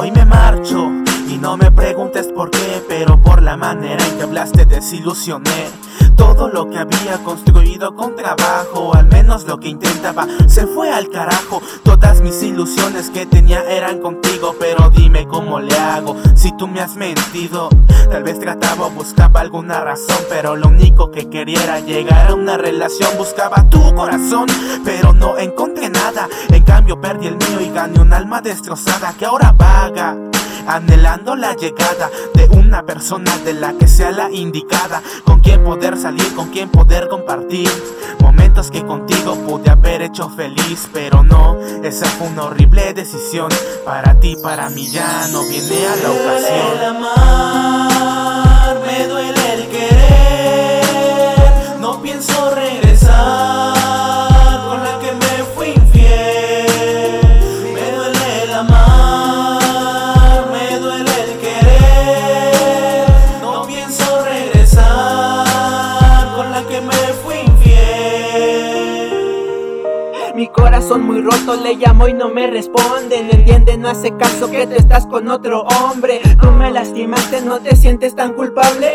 Hoy me marcho y no me preguntes por qué, pero por la manera en que hablaste desilusioné. Todo lo que había construido con trabajo, al menos lo que intentaba, se fue al carajo. Todas mis ilusiones que tenía eran contigo, pero dime cómo le hago si tú me has mentido. Tal vez trataba o buscaba alguna razón, pero lo único que quería era llegar a una relación. Buscaba tu corazón, pero no encontré nada. En cambio, perdí el mío y gané un alma destrozada que ahora vaga anhelando la llegada de una persona de la que sea la indicada, con quien poder salir, con quien poder compartir. Momentos que contigo pude haber hecho feliz, pero no, esa fue una horrible decisión. Para ti, para mí ya no viene a la ocasión. Mi corazón muy roto le llamo y no me responde. Entiende, no hace caso que tú estás con otro hombre. Tú me lastimaste, no te sientes tan culpable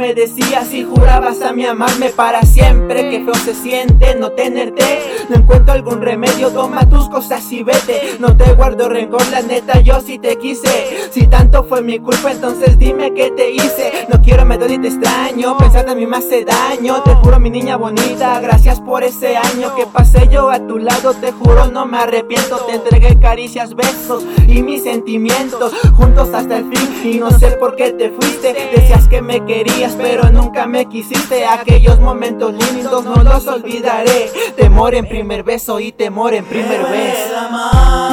me decías y jurabas a mí amarme para siempre. Que feo se siente no tenerte. No encuentro algún remedio, toma tus cosas y vete. No te guardo rencor, la neta yo sí te quise. Si tanto fue mi culpa entonces dime qué te hice. No quiero me y te extraño, pensar de mí me hace daño. Te juro mi niña bonita, gracias por ese año. Que pasé yo a tu lado, te juro no me arrepiento. Te entregué caricias, besos y mis sentimientos Juntos hasta el fin. Y no sé por qué te fuiste Decías que me querías pero nunca me quisiste. Aquellos momentos lindos no los olvidaré. Temor en primer beso y temor en primer beso